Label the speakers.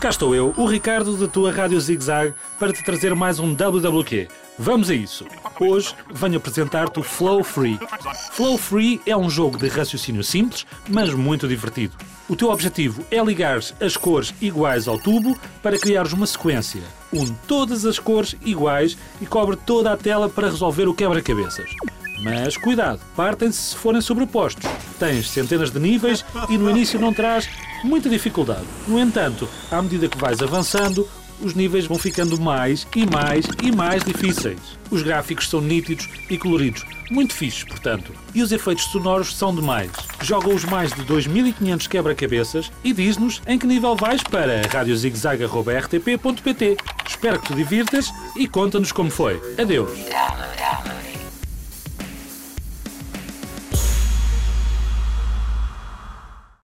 Speaker 1: Cá estou eu, o Ricardo da tua Rádio Zig Zag, para te trazer mais um WWQ. Vamos a isso! Hoje venho apresentar-te o Flow Free. Flow Free é um jogo de raciocínio simples, mas muito divertido. O teu objetivo é ligar as cores iguais ao tubo para criares uma sequência. Une todas as cores iguais e cobre toda a tela para resolver o quebra-cabeças. Mas cuidado, partem-se se forem sobrepostos. Tens centenas de níveis e no início não traz muita dificuldade. No entanto, à medida que vais avançando, os níveis vão ficando mais e mais e mais difíceis. Os gráficos são nítidos e coloridos, muito fixos, portanto. E os efeitos sonoros são demais. Joga os mais de 2500 quebra-cabeças e diz-nos em que nível vais para radiozigzag.rtp.pt. Espero que te divirtas e conta-nos como foi. Adeus!